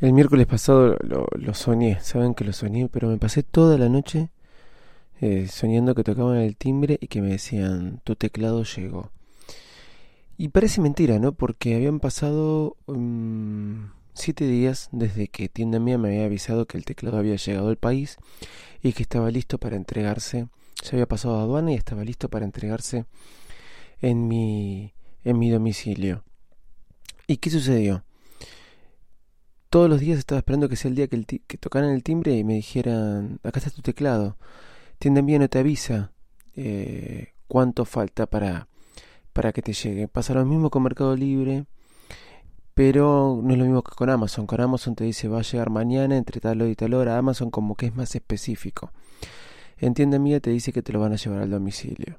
El miércoles pasado lo, lo, soñé, saben que lo soñé, pero me pasé toda la noche eh, soñando que tocaban el timbre y que me decían, tu teclado llegó. Y parece mentira, ¿no? Porque habían pasado um, siete días desde que tienda mía me había avisado que el teclado había llegado al país y que estaba listo para entregarse. Se había pasado a aduana y estaba listo para entregarse en mi, en mi domicilio. ¿Y qué sucedió? Todos los días estaba esperando que sea el día que, tocaran el timbre y me dijeran, acá está tu teclado. Tienda bien no te avisa eh, cuánto falta para, para que te llegue. Pasa lo mismo con Mercado Libre, pero no es lo mismo que con Amazon. Con Amazon te dice va a llegar mañana entre tal hora y tal hora. Amazon como que es más específico. En tienda mía te dice que te lo van a llevar al domicilio.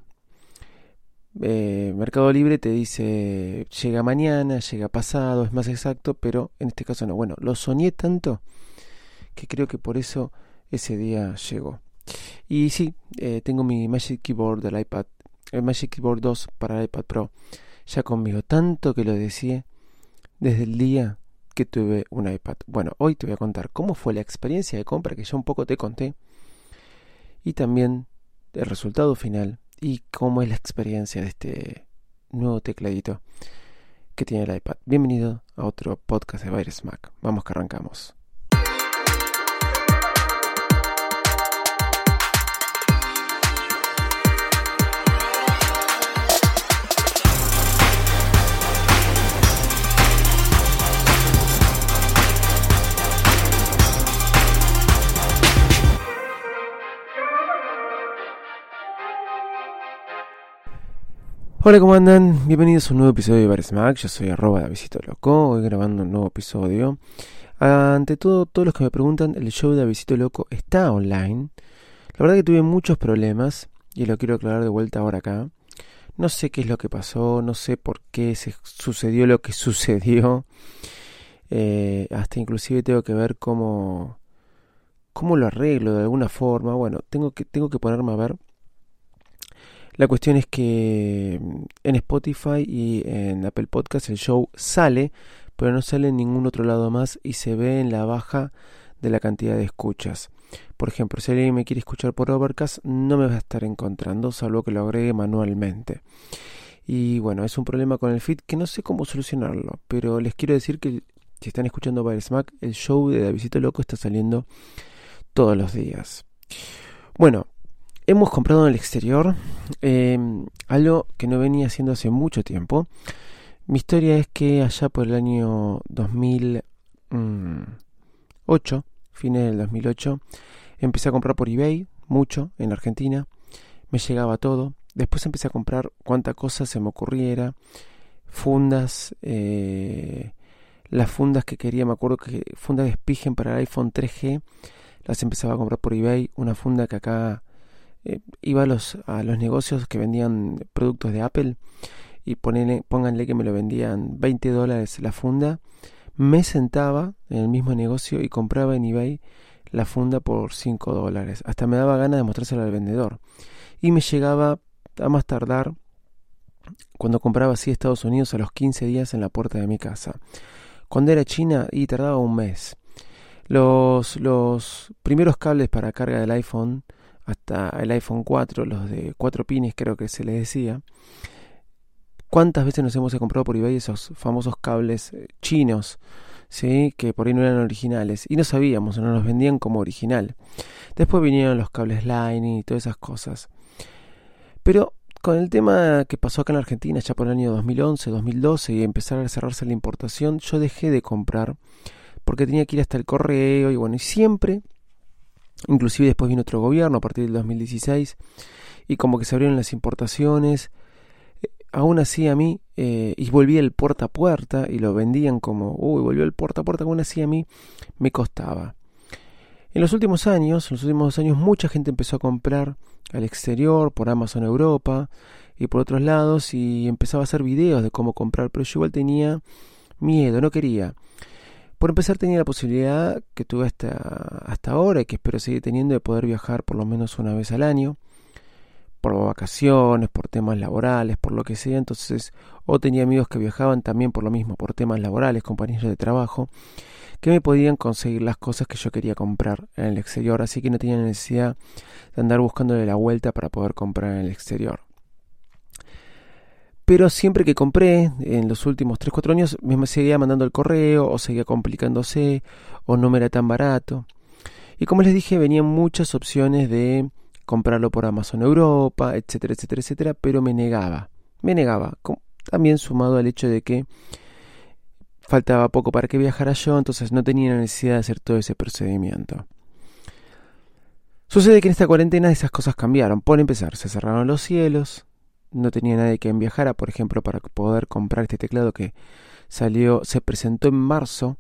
Eh, Mercado Libre te dice llega mañana, llega pasado, es más exacto, pero en este caso no. Bueno, lo soñé tanto que creo que por eso ese día llegó. Y sí, eh, tengo mi Magic Keyboard del iPad, el Magic Keyboard 2 para el iPad Pro, ya conmigo, tanto que lo decía desde el día que tuve un iPad. Bueno, hoy te voy a contar cómo fue la experiencia de compra que ya un poco te conté y también el resultado final y cómo es la experiencia de este nuevo tecladito que tiene el iPad. Bienvenido a otro podcast de Virus Mac. Vamos que arrancamos. Hola, ¿cómo andan? Bienvenidos a un nuevo episodio de Bares Mac. Yo soy arroba Davidito Loco, hoy grabando un nuevo episodio. Ante todo, todos los que me preguntan, el show de Davidito Loco está online. La verdad que tuve muchos problemas y lo quiero aclarar de vuelta ahora acá. No sé qué es lo que pasó, no sé por qué se sucedió lo que sucedió. Eh, hasta inclusive tengo que ver cómo, cómo lo arreglo de alguna forma. Bueno, tengo que, tengo que ponerme a ver la cuestión es que mm, en Spotify y en Apple Podcast el show sale, pero no sale en ningún otro lado más y se ve en la baja de la cantidad de escuchas. Por ejemplo, si alguien me quiere escuchar por Overcast, no me va a estar encontrando, salvo que lo agregue manualmente. Y bueno, es un problema con el feed que no sé cómo solucionarlo, pero les quiero decir que si están escuchando by Smack, el show de Davidito Loco está saliendo todos los días. Bueno, hemos comprado en el exterior em, algo que no venía haciendo hace mucho tiempo. Mi historia es que allá por el año 2008, mm, fines del 2008, empecé a comprar por eBay, mucho, en Argentina. Me llegaba todo. Después empecé a comprar cuanta cosa se me ocurriera. Fundas, eh, las fundas que quería, me acuerdo que fundas de Spigen para el iPhone 3G, las empezaba a comprar por eBay. Una funda que acá eh, iba a los, a los negocios que vendían productos de Apple y pónganle que me lo vendían 20 dólares la funda, me sentaba en el mismo negocio y compraba en eBay la funda por 5 dólares. Hasta me daba ganas de mostrárselo al vendedor. Y me llegaba a más tardar cuando compraba así Estados Unidos a los 15 días en la puerta de mi casa. Cuando era China y tardaba un mes. Los, los primeros cables para carga del iPhone hasta el iPhone 4, los de 4 pines creo que se les decía. ¿Cuántas veces nos hemos comprado por eBay esos famosos cables eh, chinos? ¿sí? que por ahí no eran originales y no sabíamos, no nos vendían como original. Después vinieron los cables Lightning y todas esas cosas. Pero con el tema que pasó acá en Argentina ya por el año 2011, 2012 y empezar a cerrarse la importación, yo dejé de comprar porque tenía que ir hasta el correo y bueno, y siempre Inclusive después vino otro gobierno a partir del 2016 y como que se abrieron las importaciones. aún así a mí, eh, y volví el puerta a puerta y lo vendían como, uy, volvió el puerta a puerta, aún así a mí me costaba. En los últimos años, en los últimos años, mucha gente empezó a comprar al exterior, por Amazon Europa y por otros lados, y empezaba a hacer videos de cómo comprar, pero yo igual tenía miedo, no quería. Por empezar tenía la posibilidad que tuve hasta, hasta ahora y que espero seguir teniendo de poder viajar por lo menos una vez al año por vacaciones, por temas laborales, por lo que sea. Entonces, o tenía amigos que viajaban también por lo mismo, por temas laborales, compañeros de trabajo, que me podían conseguir las cosas que yo quería comprar en el exterior. Así que no tenía necesidad de andar buscándole la vuelta para poder comprar en el exterior. Pero siempre que compré, en los últimos 3-4 años, me seguía mandando el correo, o seguía complicándose, o no me era tan barato. Y como les dije, venían muchas opciones de comprarlo por Amazon Europa, etcétera, etcétera, etcétera, pero me negaba, me negaba, también sumado al hecho de que faltaba poco para que viajara yo, entonces no tenía necesidad de hacer todo ese procedimiento. Sucede que en esta cuarentena esas cosas cambiaron. Por empezar, se cerraron los cielos, no tenía nadie que viajara, por ejemplo, para poder comprar este teclado que salió, se presentó en marzo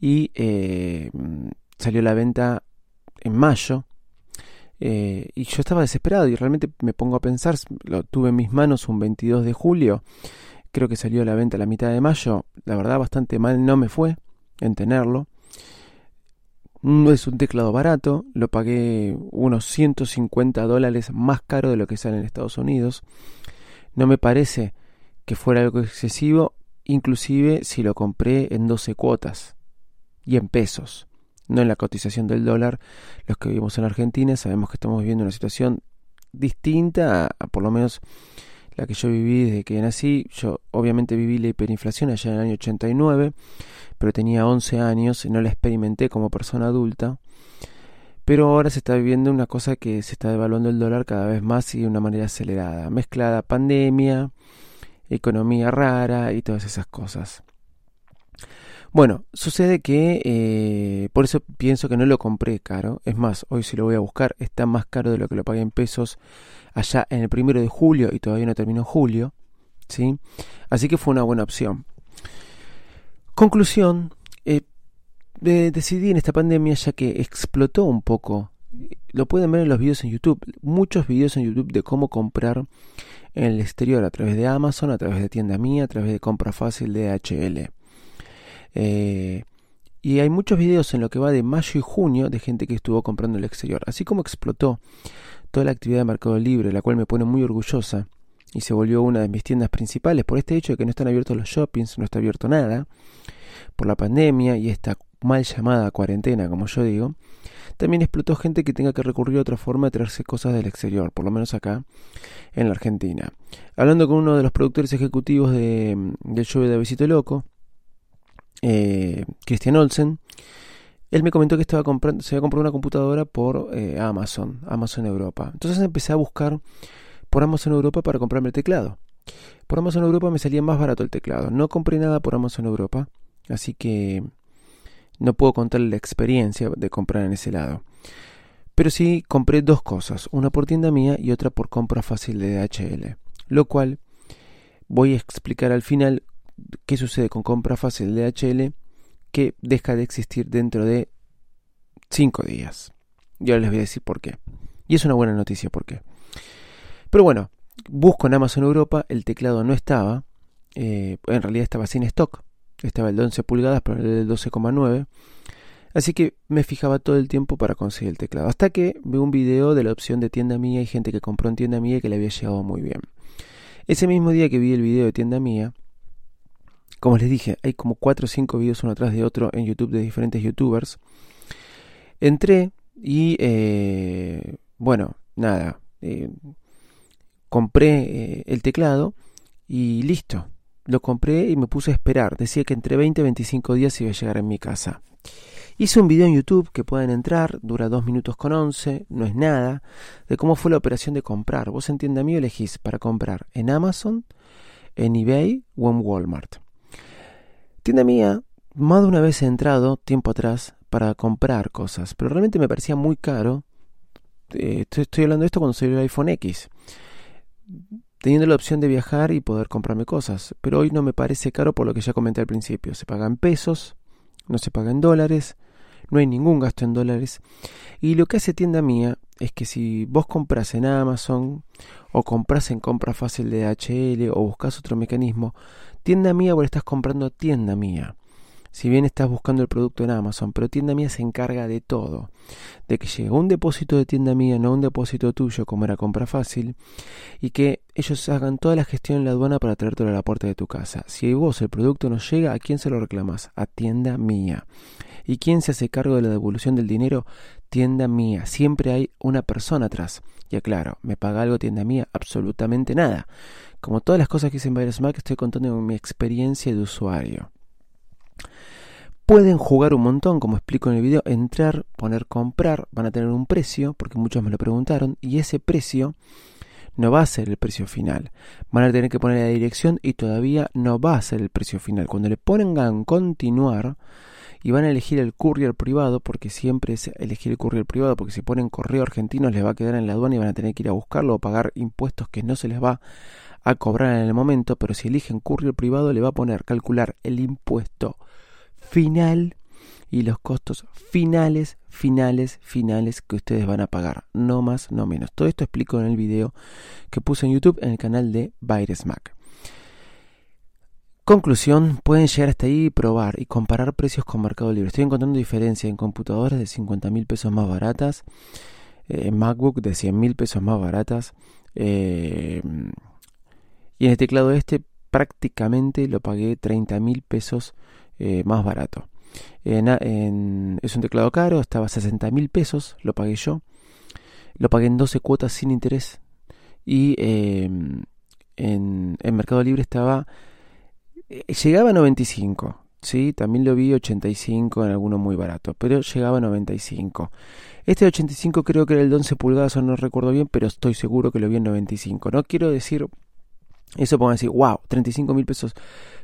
y eh, salió a la venta en mayo. Eh, y yo estaba desesperado y realmente me pongo a pensar, lo tuve en mis manos un 22 de julio, creo que salió a la venta a la mitad de mayo, la verdad bastante mal no me fue en tenerlo. No es un teclado barato, lo pagué unos 150 dólares más caro de lo que sale en Estados Unidos. No me parece que fuera algo excesivo, inclusive si lo compré en 12 cuotas y en pesos no en la cotización del dólar. Los que vivimos en Argentina sabemos que estamos viviendo una situación distinta a, por lo menos la que yo viví desde que nací. Yo obviamente viví la hiperinflación allá en el año 89, pero tenía 11 años y no la experimenté como persona adulta. Pero ahora se está viviendo una cosa que se está devaluando el dólar cada vez más y de una manera acelerada, mezclada pandemia, economía rara y todas esas cosas. Bueno, sucede que eh, por eso pienso que no lo compré caro. Es más, hoy si lo voy a buscar está más caro de lo que lo pagué en pesos allá en el primero de julio y todavía no terminó julio. ¿sí? Así que fue una buena opción. Conclusión, eh, decidí en esta pandemia ya que explotó un poco. Lo pueden ver en los videos en YouTube. Muchos videos en YouTube de cómo comprar en el exterior a través de Amazon, a través de tienda mía, a través de compra fácil de HL. Eh, y hay muchos videos en lo que va de mayo y junio de gente que estuvo comprando en el exterior. Así como explotó toda la actividad de Mercado Libre, la cual me pone muy orgullosa y se volvió una de mis tiendas principales por este hecho de que no están abiertos los shoppings, no está abierto nada, por la pandemia y esta mal llamada cuarentena, como yo digo, también explotó gente que tenga que recurrir a otra forma de traerse cosas del exterior, por lo menos acá en la Argentina. Hablando con uno de los productores ejecutivos de, del show de Visito Loco, eh, Christian Olsen, él me comentó que estaba comprando, se había comprado una computadora por eh, Amazon, Amazon Europa. Entonces empecé a buscar por Amazon Europa para comprarme el teclado. Por Amazon Europa me salía más barato el teclado. No compré nada por Amazon Europa, así que no puedo contarle la experiencia de comprar en ese lado. Pero sí compré dos cosas, una por tienda mía y otra por compra fácil de DHL, lo cual voy a explicar al final qué sucede con compra fácil de DHL que deja de existir dentro de 5 días. Y ahora les voy a decir por qué. Y es una buena noticia por qué. Pero bueno, busco en Amazon Europa, el teclado no estaba, eh, en realidad estaba sin stock, estaba el de 11 pulgadas, pero el de 12,9. Así que me fijaba todo el tiempo para conseguir el teclado. Hasta que vi un video de la opción de tienda mía y gente que compró en tienda mía que le había llegado muy bien. Ese mismo día que vi el video de tienda mía, como les dije, hay como 4 o 5 videos uno atrás de otro en YouTube de diferentes youtubers. Entré y, eh, bueno, nada, eh, compré eh, el teclado y listo. Lo compré y me puse a esperar. Decía que entre 20 y 25 días iba a llegar en mi casa. Hice un video en YouTube que pueden entrar, dura 2 minutos con 11, no es nada, de cómo fue la operación de comprar. Vos en tienda mí elegís para comprar en Amazon, en eBay o en Walmart. Tienda mía, más de una vez he entrado tiempo atrás para comprar cosas, pero realmente me parecía muy caro. Eh, estoy, hablando de esto cuando salió el iPhone X. teniendo la opción de viajar y poder comprarme cosas. Pero hoy no me parece caro por lo que ya comenté al principio. Se paga en pesos, no se paga en dólares, no hay ningún gasto en dólares. Y lo que hace tienda mía es que si vos compras en Amazon o compras en compra fácil de HL o buscas otro mecanismo, tienda mía vos estás comprando tienda mía. Si bien estás buscando el producto en Amazon, pero tienda mía se encarga de todo. De que llegue un depósito de tienda mía, no un depósito tuyo como era compra fácil, y que ellos hagan toda la gestión en la aduana para traértelo a la puerta de tu casa. Si vos el producto no llega, ¿a quién se lo reclamas? A tienda mía. ¿Y quién se hace cargo de la devolución del dinero? Tienda mía. Siempre hay una persona atrás. Y aclaro, ¿me paga algo tienda mía? Absolutamente nada. Como todas las cosas que hice en Mac, estoy contando mi experiencia de usuario. Pueden jugar un montón, como explico en el video, entrar, poner comprar, van a tener un precio, porque muchos me lo preguntaron, y ese precio no va a ser el precio final. Van a tener que poner la dirección y todavía no va a ser el precio final. Cuando le pongan continuar, y van a elegir el courier privado porque siempre es elegir el courier privado porque si ponen correo argentino les va a quedar en la aduana y van a tener que ir a buscarlo o pagar impuestos que no se les va a cobrar en el momento, pero si eligen courier privado le va a poner calcular el impuesto final y los costos finales, finales, finales que ustedes van a pagar, no más, no menos. Todo esto explico en el video que puse en YouTube en el canal de Baires Mac. Conclusión, pueden llegar hasta ahí y probar y comparar precios con Mercado Libre. Estoy encontrando diferencia en computadoras de 50 mil pesos más baratas, eh, en MacBook de 100 mil pesos más baratas, eh, y en el teclado este prácticamente lo pagué 30 mil pesos eh, más barato. es un teclado caro, estaba a 60 mil pesos, lo pagué yo. Lo pagué en 12 cuotas sin interés. Y en, en Mercado Libre estaba llegaba a 95, ¿sí? También lo vi 85 en alguno muy barato, pero llegaba a 95. Este 85 creo que era el de 11 pulgadas, o no recuerdo bien, pero estoy seguro que lo vi en 95. No quiero decir eso para decir, wow, 35 mil pesos.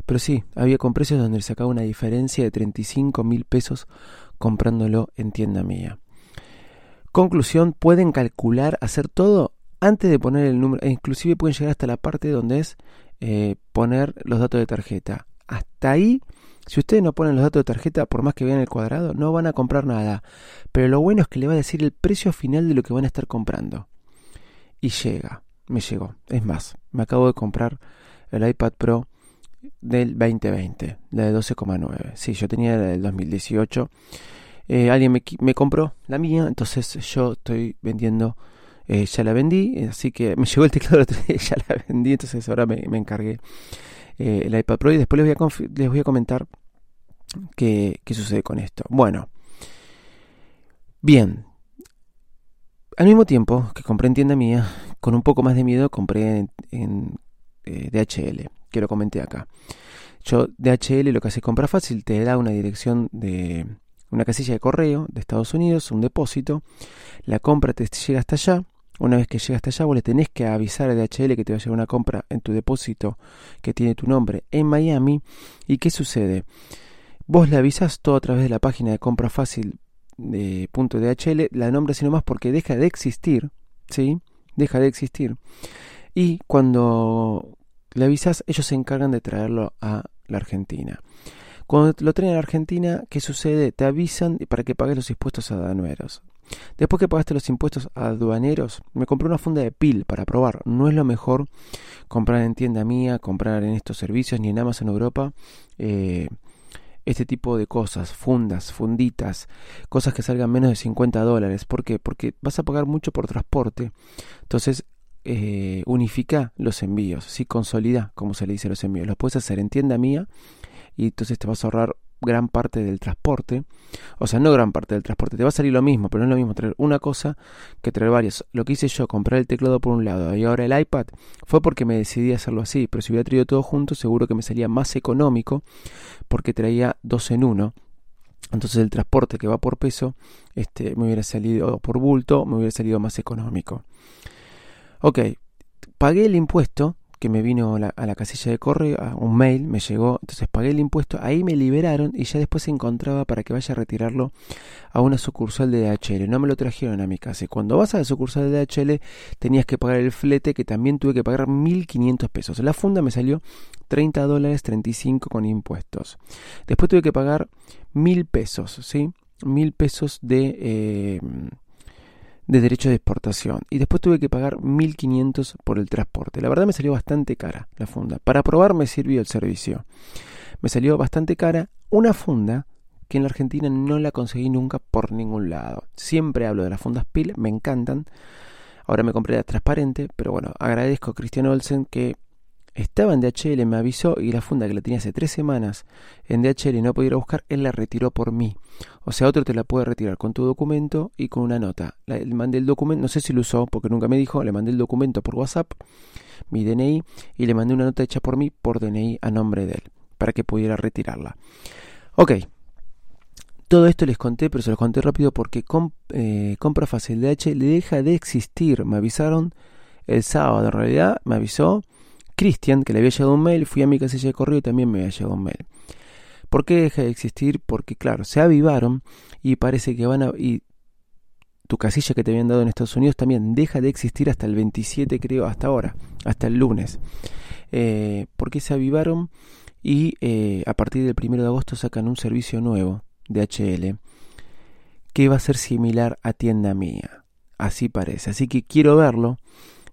Pero sí, había con precios donde sacaba una diferencia de 35 mil pesos comprándolo en tienda mía. Conclusión, pueden calcular, hacer todo antes de poner el número, e inclusive pueden llegar hasta la parte donde es eh, poner los datos de tarjeta. Hasta ahí, si ustedes no ponen los datos de tarjeta, por más que vean el cuadrado, no van a comprar nada. Pero lo bueno es que le va a decir el precio final de lo que van a estar comprando. Y llega, me llegó. Es más, me acabo de comprar el iPad Pro del 2020, la de 12,9. Sí, yo tenía la del 2018. Eh, alguien me, me compró la mía, entonces yo estoy vendiendo eh, ya la vendí, así que me llegó el teclado ya la vendí, entonces ahora me, encargué eh, el iPad Pro y después les voy a, comentar qué, qué sucede con esto. Bueno, bien, al mismo tiempo que compré en tienda mía, con un poco más de miedo compré en, eh, DHL, que lo comenté acá. Yo, DHL lo que hace compra fácil, te da una dirección de una casilla de correo de Estados Unidos, un depósito, la compra te llega hasta allá, una vez que llega hasta allá, vos le tenés que avisar a DHL que te va a llegar una compra en tu depósito que tiene tu nombre en Miami. ¿Y qué sucede? Vos le avisas todo a través de la página de compra fácil de punto DHL, la nombras sino más porque deja de existir, ¿sí? Deja de existir. Y cuando le avisas, ellos se encargan de traerlo a la Argentina. Cuando lo traen a la Argentina, ¿qué sucede? Te avisan para que pagues los impuestos aduaneros. Después que pagaste los impuestos aduaneros, me compré una funda de pil para probar. No es lo mejor comprar en tienda mía, comprar en estos servicios, ni en Amazon Europa. Eh, este tipo de cosas, fundas, funditas, cosas que salgan menos de 50 dólares. ¿Por qué? Porque vas a pagar mucho por transporte. Entonces, eh, unifica los envíos, ¿sí? consolida, como se le dice los envíos. Los puedes hacer en tienda mía y entonces te vas a ahorrar gran parte del transporte. O sea, no gran parte del transporte. Te va a salir lo mismo, pero no es lo mismo traer una cosa que traer varias. Lo que hice yo, comprar el teclado por un lado y ahora el iPad, fue porque me decidí hacerlo así. Pero si hubiera traído todo junto, seguro que me salía más económico porque traía dos en uno. Entonces el transporte que va por peso, este, me hubiera salido por bulto, me hubiera salido más económico. Ok, pagué el impuesto que me vino a la casilla de correo, un mail, me llegó, entonces pagué el impuesto, ahí me liberaron y ya después se encontraba para que vaya a retirarlo a una sucursal de DHL. No me lo trajeron a mi casa. Y cuando vas a la sucursal de DHL tenías que pagar el flete, que también tuve que pagar 1.500 pesos. La funda me salió 30 dólares 35 con impuestos. Después tuve que pagar 1.000 pesos, ¿sí? 1.000 pesos de... Eh, de derecho de exportación y después tuve que pagar 1.500 por el transporte. La verdad me salió bastante cara la funda. Para probar me sirvió el servicio. Me salió bastante cara una funda que en la Argentina no la conseguí nunca por ningún lado. Siempre hablo de las fundas PIL, me encantan. Ahora me compré la transparente, pero bueno, agradezco a Cristian Olsen que estaba en DHL, me avisó y la funda que la tenía hace tres semanas en DHL y no podía ir a buscar, él la retiró por mí. O sea, otro te la puede retirar con tu documento y con una nota. Le mandé el documento, no sé si lo usó porque nunca me dijo, le mandé el documento por WhatsApp, mi DNI, y le mandé una nota hecha por mí por DNI a nombre de él, para que pudiera retirarla. Ok. Todo esto les conté, pero se los conté rápido porque eh, compra fácil DHL deja de existir. Me avisaron el sábado, en realidad me avisó Cristian, que le había llegado un mail, fui a mi casilla de correo y también me había llegado un mail. ¿Por qué deja de existir? Porque, claro, se avivaron y parece que van a... Y tu casilla que te habían dado en Estados Unidos también deja de existir hasta el 27, creo, hasta ahora, hasta el lunes. Eh, porque se avivaron y eh, a partir del 1 de agosto sacan un servicio nuevo de HL que va a ser similar a tienda mía. Así parece. Así que quiero verlo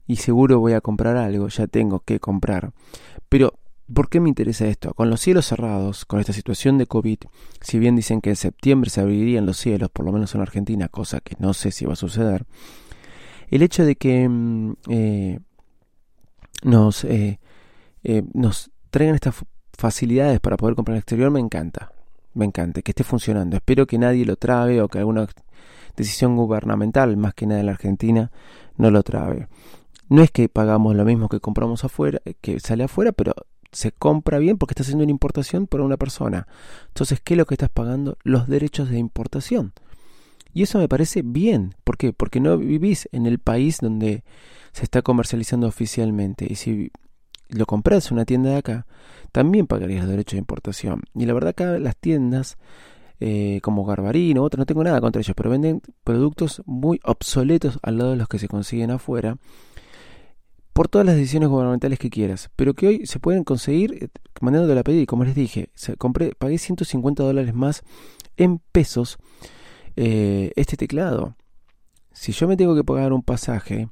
y seguro voy a comprar algo, ya tengo que comprar. Pero, ¿por qué me interesa esto? Con los cielos cerrados, con esta situación de COVID, si bien dicen que en septiembre se abrirían los cielos, por lo menos en Argentina, cosa que no sé si va a suceder, el hecho de que mm, eh, nos, eh, eh, nos traigan estas facilidades para poder comprar en el exterior me encanta. Me encanta que esté funcionando. Espero que nadie lo trabe o que alguna decisión gubernamental, más que nada en la Argentina, no lo trabe. No es que pagamos lo mismo que compramos afuera, eh, que sale afuera, pero se compra bien porque está haciendo una importación por una persona. Entonces, ¿qué es lo que estás pagando? Los derechos de importación. Y eso me parece bien. ¿Por qué? Porque no vivís en el país donde se está comercializando oficialmente. Y si lo compras en una tienda de acá, también pagarías derechos de importación. Y la verdad acá las tiendas eh, como Garbarino, otras, no tengo nada contra ellos, pero venden productos muy obsoletos al lado de los que se consiguen afuera por todas las decisiones gubernamentales que quieras, pero que hoy se pueden conseguir eh, mandándote la pedir. Como les dije, pagué 150 dólares más en pesos eh, este teclado. Si yo me tengo que pagar un pasaje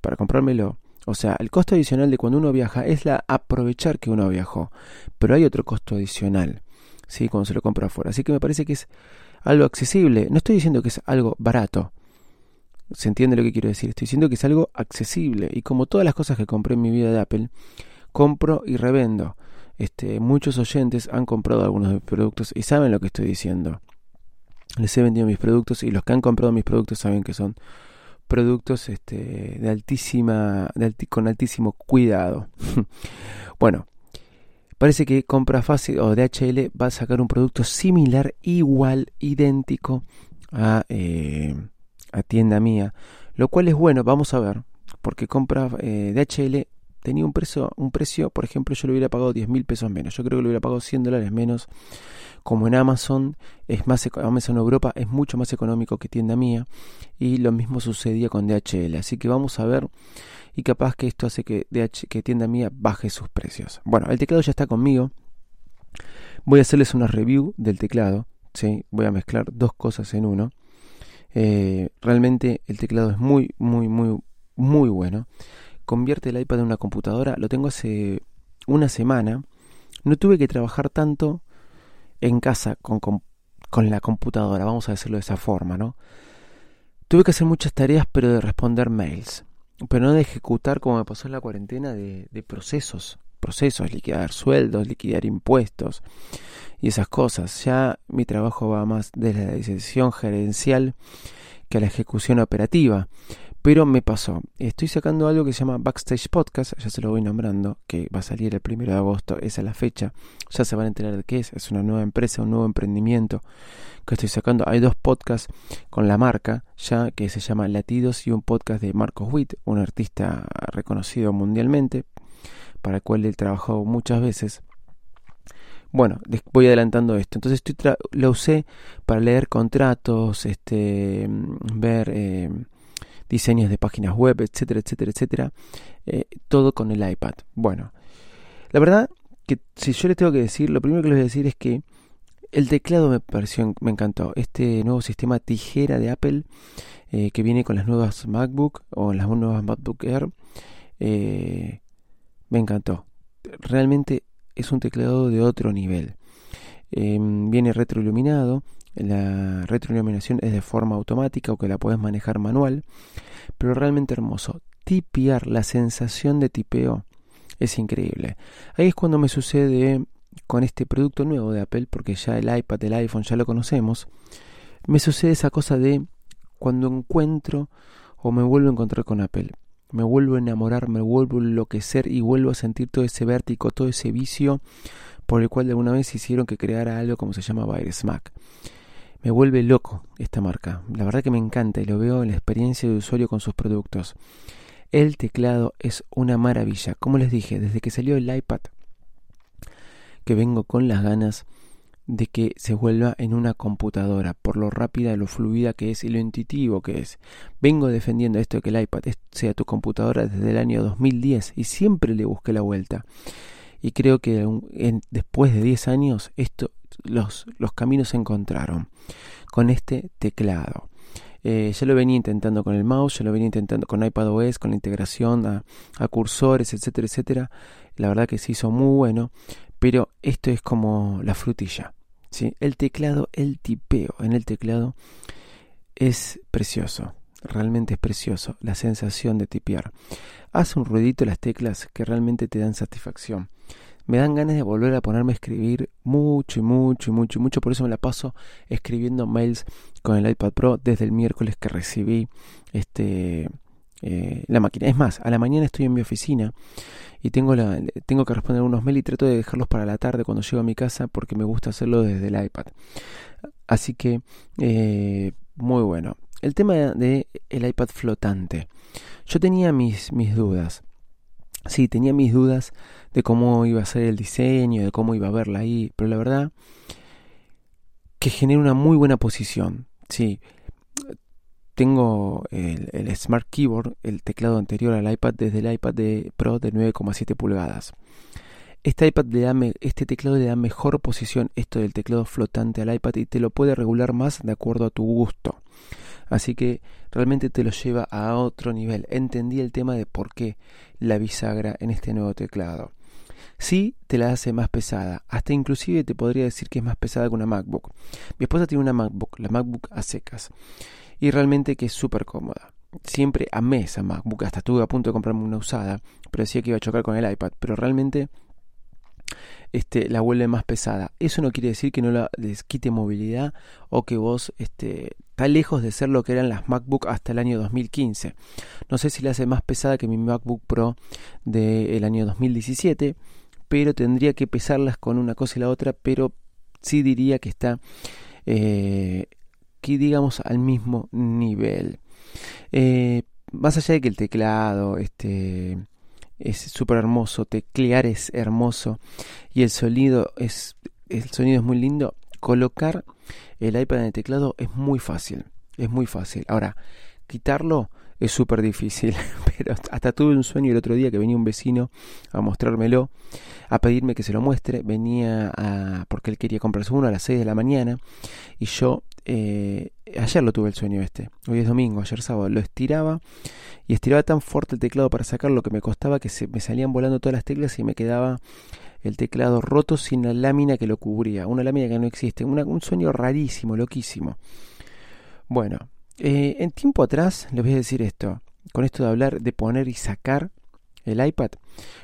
para comprármelo, o sea, el costo adicional de cuando uno viaja es la aprovechar que uno viajó, pero hay otro costo adicional, ¿sí? Cuando se lo compra afuera. Así que me parece que es algo accesible. No estoy diciendo que es algo barato, se entiende lo que quiero decir. Estoy diciendo que es algo accesible. Y como todas las cosas que compré en mi vida de Apple, compro y revendo. Este, muchos oyentes han comprado algunos de mis productos y saben lo que estoy diciendo. Les he vendido mis productos y los que han comprado mis productos saben que son productos este, de altísima, con altísimo cuidado. bueno, parece que Compra Fácil o DHL va a sacar un producto similar, igual, idéntico a eh, a tienda mía, lo cual es bueno, vamos a ver, porque compra eh, DHL tenía un precio, un precio, por ejemplo, yo le hubiera pagado 10 mil pesos menos, yo creo que le hubiera pagado 100 dólares menos, como en Amazon, es más, Amazon Europa es mucho más económico que tienda mía, y lo mismo sucedía con DHL, así que vamos a ver, y capaz que esto hace que, DH, que tienda mía baje sus precios. Bueno, el teclado ya está conmigo, voy a hacerles una review del teclado, ¿sí? voy a mezclar dos cosas en uno, eh, realmente el teclado es muy, muy, muy, muy bueno. Convierte el iPad en una computadora. Lo tengo hace una semana. No tuve que trabajar tanto en casa con, con, la computadora, vamos a decirlo de esa forma, ¿no? Tuve que hacer muchas tareas, pero de responder mails. Pero no de ejecutar, como me pasó en la cuarentena, de, de procesos. Procesos, liquidar sueldos, liquidar impuestos y esas cosas. Ya mi trabajo va más desde la decisión gerencial que a la ejecución operativa. Pero me pasó. Estoy sacando algo que se llama Backstage Podcast, ya se lo voy nombrando, que va a salir el primero de agosto, esa es la fecha. Ya se van a enterar de qué es. Es una nueva empresa, un nuevo emprendimiento que estoy sacando. Hay dos podcasts con la marca, ya que se llama Latidos y un podcast de Marcos Witt, un artista reconocido mundialmente. Para el cual he trabajado muchas veces. Bueno, voy adelantando esto. Entonces lo usé para leer contratos, este, ver eh, diseños de páginas web, etcétera, etcétera, etcétera. Eh, todo con el iPad. Bueno, la verdad que si yo les tengo que decir, lo primero que les voy a decir es que el teclado me pareció, me encantó. Este nuevo sistema tijera de Apple eh, que viene con las nuevas MacBook o las nuevas MacBook Air, me encantó. Realmente es un teclado de otro nivel. Em, viene retroiluminado. La retroiluminación es de forma automática o que la puedes manejar manual, pero realmente hermoso. Tipear, la sensación de tipeo es increíble. Ahí es cuando me sucede con este producto nuevo de Apple, porque ya el iPad, el iPhone ya lo conocemos, me sucede esa cosa de cuando encuentro o me vuelvo a encontrar con Apple. Me vuelvo a enamorar, me vuelvo a enloquecer y vuelvo a sentir todo ese vértigo, todo ese vicio por el cual de alguna vez hicieron que creara algo como se llama Mac. Me vuelve loco esta marca. La verdad que me encanta y lo veo en la experiencia de usuario con sus productos. El teclado es una maravilla. Como les dije, desde que salió el iPad que vengo con las ganas de que se vuelva en una computadora, por lo rápida, lo fluida que es y lo intuitivo que es. Vengo defendiendo esto de que el iPad sea tu computadora desde el año 2010 y siempre le busqué la vuelta. Y creo que después de 10 años esto, los, los caminos se encontraron con este teclado. Eh, ya lo venía intentando con el mouse, ya lo venía intentando con iPadOS, con la integración a, a cursores, etcétera, etcétera. La verdad que se hizo muy bueno, pero esto es como la frutilla. ¿Sí? El teclado, el tipeo en el teclado es precioso. Realmente es precioso la sensación de tipear. Hace un ruidito las teclas que realmente te dan satisfacción. Me dan ganas de volver a ponerme a escribir mucho y mucho y mucho y mucho. Por eso me la paso escribiendo mails con el iPad Pro desde el miércoles que recibí este eh, la máquina. Es más, a la mañana estoy en mi oficina y tengo, la, tengo que responder unos mails y trato de dejarlos para la tarde cuando llego a mi casa porque me gusta hacerlo desde el iPad. Así que, eh, muy bueno. El tema de el iPad flotante. Yo tenía mis, mis dudas. Sí, tenía mis dudas de cómo iba a ser el diseño, de cómo iba a verla ahí, pero la verdad que genera una muy buena posición. Sí, tengo el, Smart Keyboard, el teclado anterior al iPad desde el iPad de Pro de 9,7 pulgadas. Este, iPad le da este teclado le da mejor posición, esto del teclado flotante al iPad, y te lo puede regular más de acuerdo a tu gusto. Así que realmente te lo lleva a otro nivel. Entendí el tema de por qué la bisagra en este nuevo teclado. Sí, te la hace más pesada. Hasta inclusive te podría decir que es más pesada que una MacBook. Mi esposa tiene una MacBook, la MacBook a secas y realmente que es súper cómoda. Siempre amé esa MacBook, hasta estuve a punto de comprarme una usada, pero decía que iba a chocar con el iPad, pero realmente este, la vuelve más pesada. Eso no quiere decir que no la, les quite movilidad o que vos este, está lejos de ser lo que eran las MacBook hasta el año 2015. No sé si la hace más pesada que mi MacBook Pro del año 2017, pero tendría que pesarlas con una cosa y la otra, pero sí diría que está eh, aquí digamos al mismo nivel. Eh, más allá de que el teclado este, es súper hermoso, teclear es hermoso y el sonido es, el sonido es muy lindo, colocar el iPad en el teclado es muy fácil, es muy fácil. Ahora, quitarlo es súper difícil, pero hasta tuve un sueño el otro día que venía un vecino a mostrármelo, a pedirme que se lo muestre, venía a, porque él quería comprarse uno a las 6 de la mañana y yo eh, ayer lo tuve el sueño este, hoy es domingo, ayer sábado, lo estiraba y estiraba tan fuerte el teclado para sacarlo que me costaba que se me salían volando todas las teclas y me quedaba el teclado roto sin la lámina que lo cubría, una lámina que no existe, un sueño rarísimo, loquísimo. Bueno, eh, en tiempo atrás les voy a decir esto, con esto de hablar de poner y sacar el iPad,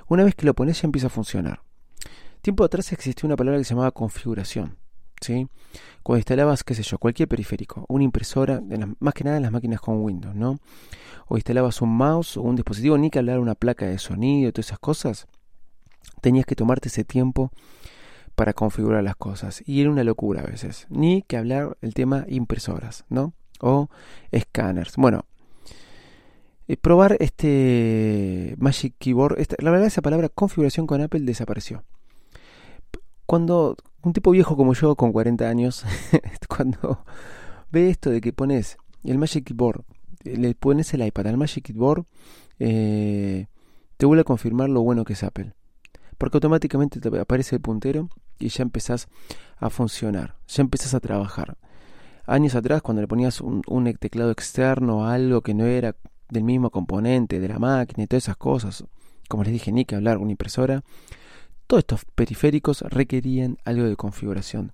una vez que lo pones ya empieza a funcionar. Tiempo atrás existía una palabra que se llamaba configuración. ¿sí? Cuando instalabas, qué sé yo, cualquier periférico, una impresora, más que nada en las máquinas con Windows, ¿no? O instalabas un mouse o un dispositivo, ni que hablar una placa de sonido, todas esas cosas, tenías que tomarte ese tiempo para configurar las cosas. Y era una locura a veces. Ni que hablar el tema impresoras, ¿no? O escáneres. Bueno, eh, probar este Magic Keyboard. la verdad, esa palabra configuración con Apple desapareció. Cuando un tipo viejo como yo, con 40 años, cuando ve esto de que pones el Magic Keyboard, le pones el iPad al Magic Keyboard, eh, te vuelve a confirmar lo bueno que es Apple. Porque automáticamente te aparece el puntero y ya empezás a funcionar, ya empezás a trabajar. Años atrás, cuando le ponías un, un teclado externo, algo que no era del mismo componente de la máquina y todas esas cosas, como les dije, ni que hablar, una impresora, todos estos periféricos requerían algo de configuración.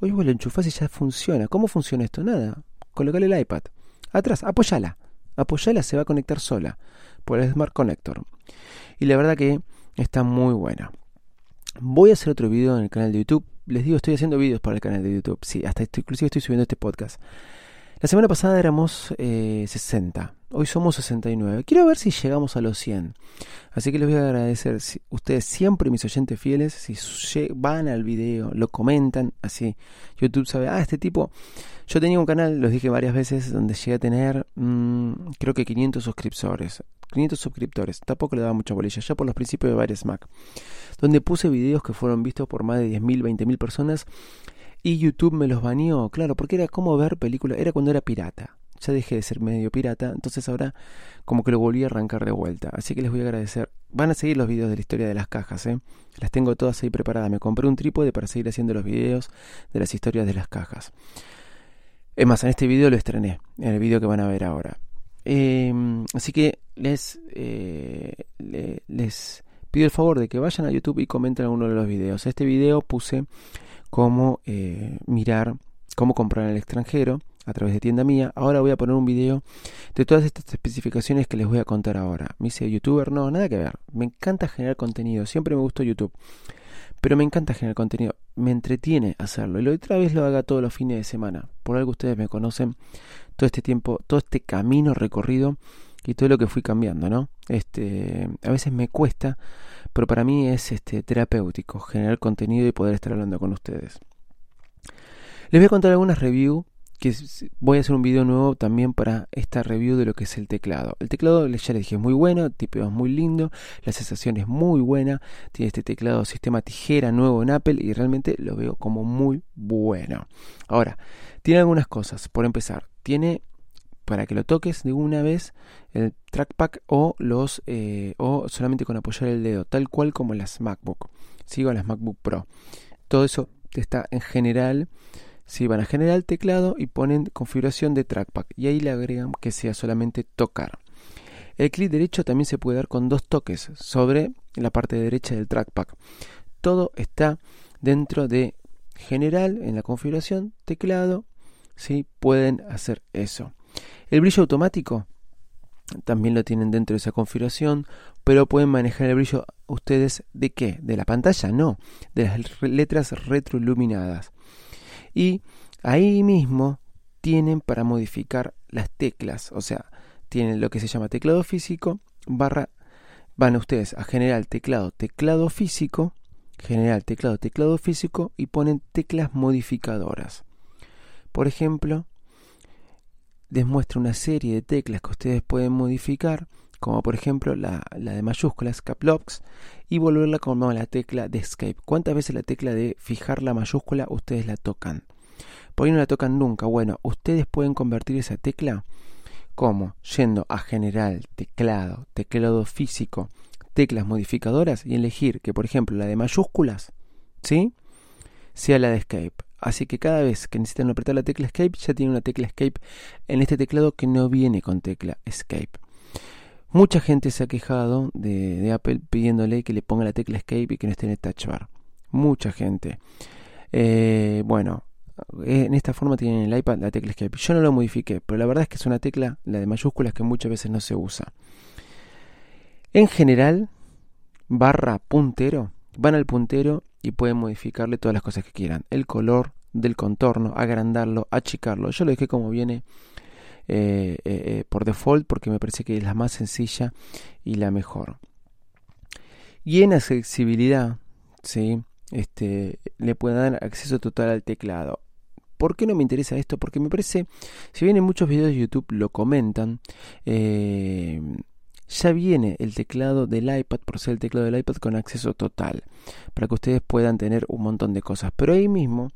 Hoy vos lo enchufás y ya funciona. ¿Cómo funciona esto? Nada. Colocale el iPad. Atrás, apoyala. Apoyala, se va a conectar sola por el Smart Connector. Y la verdad que está muy buena. Voy a hacer otro video en el canal de YouTube. Les digo, estoy haciendo videos para el canal de YouTube. Sí, hasta estoy, inclusive estoy subiendo este podcast. La semana pasada éramos 60. Eh, Hoy somos 69. Quiero ver si llegamos a los 100. Así que les voy a agradecer ustedes siempre, mis oyentes fieles, si van al video, lo comentan, así YouTube sabe, ah, este tipo... Yo tenía un canal, los dije varias veces, donde llegué a tener, mm, creo que 500 suscriptores. 500 suscriptores. Tampoco le daba mucha bolilla, ya por los principios de varias Mac. Donde puse videos que fueron vistos por más de 10.000, 20.000 personas y YouTube me los baneó, claro, porque era como ver películas, era cuando era pirata. Ya dejé de ser medio pirata, entonces ahora como que lo volví a arrancar de vuelta. Así que les voy a agradecer. Van a seguir los videos de la historia de las cajas, ¿eh? Las tengo todas ahí preparadas. Me compré un trípode para seguir haciendo los videos de las historias de las cajas. Es más, en este video lo estrené, en el video que van a ver ahora. Em, así que les, eh, les pido el favor de que vayan a YouTube y comenten alguno de los videos. Este video puse cómo eh, mirar, cómo comprar en el extranjero a través de tienda mía. Ahora voy a poner un video de todas estas especificaciones que les voy a contar ahora. Me hice youtuber, no, nada que ver. Me encanta generar contenido, siempre me gustó YouTube. Pero me encanta generar contenido, me entretiene hacerlo. Y lo otra vez lo haga todos los fines de semana. Por algo ustedes me conocen todo este tiempo, todo este camino recorrido y todo lo que fui cambiando, ¿no? Este, a veces me cuesta pero para mí es este, terapéutico generar contenido y poder estar hablando con ustedes. Les voy a contar algunas reviews que voy a hacer un video nuevo también para esta review de lo que es el teclado. El teclado ya les dije es muy bueno, tipo es muy lindo, la sensación es muy buena, tiene este teclado sistema tijera nuevo en Apple y realmente lo veo como muy bueno. Ahora, tiene algunas cosas, por empezar, tiene para que lo toques de una vez el trackpad o los eh, o solamente con apoyar el dedo tal cual como las MacBook. Sigo las MacBook Pro. Todo eso está en general si van a general teclado y ponen configuración de trackpad y ahí le agregan que sea solamente tocar. El clic derecho también se puede dar con dos toques sobre la parte derecha del trackpad. Todo está dentro de general en la configuración teclado si pueden hacer eso el brillo automático también lo tienen dentro de esa configuración, pero pueden manejar el brillo ustedes de qué? De la pantalla, no, de las letras retroiluminadas. Y ahí mismo tienen para modificar las teclas, o sea, tienen lo que se llama teclado físico, barra, van ustedes a general teclado, teclado físico, general teclado, teclado físico y ponen teclas modificadoras. Por ejemplo, les muestra una serie de teclas que ustedes pueden modificar, como por ejemplo la, de mayúsculas, caps locks, y volverla como la tecla de escape. ¿Cuántas veces la tecla de fijar la mayúscula ustedes la tocan? Por ahí no la tocan nunca. Bueno, ustedes pueden convertir esa tecla como yendo a general, teclado, teclado físico, teclas modificadoras y elegir que por ejemplo la de mayúsculas, ¿sí? sea la de escape. Así que cada vez que necesitan apretar la tecla Escape, ya tiene una tecla Escape en este teclado que no viene con tecla Escape. Mucha gente se ha quejado de, Apple pidiéndole que le ponga la tecla Escape y que no esté en el touch bar. Mucha gente. Eh, bueno, en esta forma tienen en el iPad la tecla Escape. Yo no lo modifiqué, pero la verdad es que es una tecla, la de mayúsculas, que muchas veces no se usa. En general, barra puntero, van al puntero y pueden modificarle todas las cosas que quieran. El color del contorno, agrandarlo, achicarlo. Yo lo dejé como viene eh, eh, eh, por default porque me parece que es la más sencilla y la mejor. Y en accesibilidad, ¿sí? este, le pueden dar acceso total al teclado. ¿Por qué no me interesa esto? Porque me parece, si bien en muchos videos de YouTube lo comentan, ya viene el teclado del iPad, por ser el teclado del iPad con acceso total, para que ustedes puedan tener un montón de cosas. Pero ahí mismo,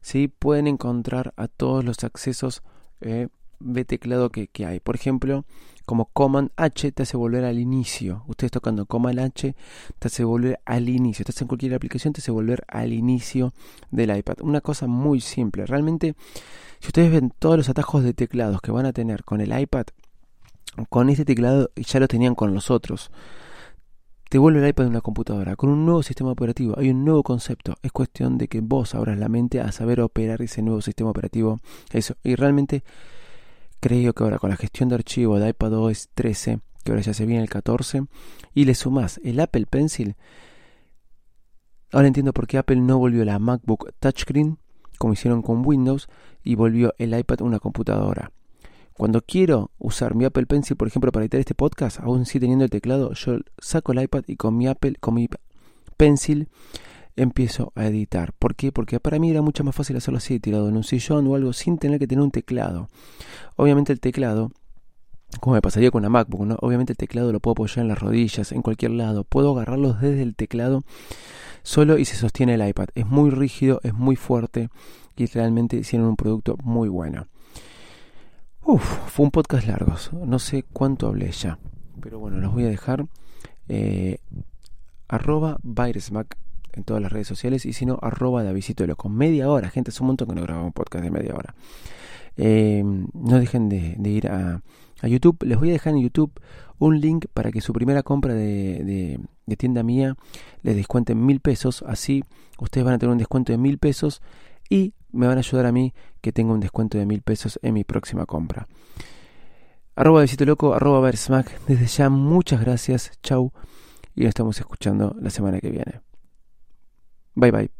sí, pueden encontrar a todos los accesos eh, de teclado que, que hay. Por ejemplo, como Command H te hace volver al inicio. Ustedes tocando Command H te hace volver al inicio. Estás en cualquier aplicación, te hace volver al inicio del iPad. Una cosa muy simple. Realmente, si ustedes ven todos los atajos de teclados que van a tener con el iPad, con este teclado ya lo tenían con los otros. Te vuelve el iPad una computadora con un nuevo sistema operativo. Hay un nuevo concepto. Es cuestión de que vos abras la mente a saber operar ese nuevo sistema operativo. Eso. Y realmente Creo que ahora con la gestión de archivo de iPadOS 13, que ahora ya se viene el 14, y le sumás el Apple Pencil, ahora entiendo por qué Apple no volvió la MacBook Touchscreen, como hicieron con Windows, y volvió el iPad una computadora. Cuando quiero usar mi Apple Pencil, por ejemplo, para editar este podcast, aún sí teniendo el teclado, yo saco el iPad y con mi Apple, con mi Pencil, empiezo a editar. ¿Por qué? Porque para mí era mucho más fácil hacerlo así, tirado en un sillón o algo sin tener que tener un teclado. Obviamente el teclado, como me pasaría con la MacBook, ¿no? obviamente el teclado lo puedo apoyar en las rodillas, en cualquier lado. Puedo agarrarlo desde el teclado solo y se sostiene el iPad. Es muy rígido, es muy fuerte y realmente hicieron un producto muy bueno. Uf, fue un podcast largo, no sé cuánto hablé ya, pero bueno, los voy a dejar. Eh, arroba en todas las redes sociales y si no, arroba Davidito Loco. Media hora, gente, es un montón que no grabamos un podcast de media hora. Eh, no dejen de, ir a, YouTube. Les voy a dejar en YouTube un link para que su primera compra de, de, tienda mía les descuenten mil pesos. Así ustedes van a tener un descuento de mil pesos y me van a ayudar a mí que tenga un descuento de mil pesos en mi próxima compra. Arroba Davidito Loco, arroba Bersmack. Desde ya, muchas gracias. Chau. Y nos estamos escuchando la semana que viene. Bye bye.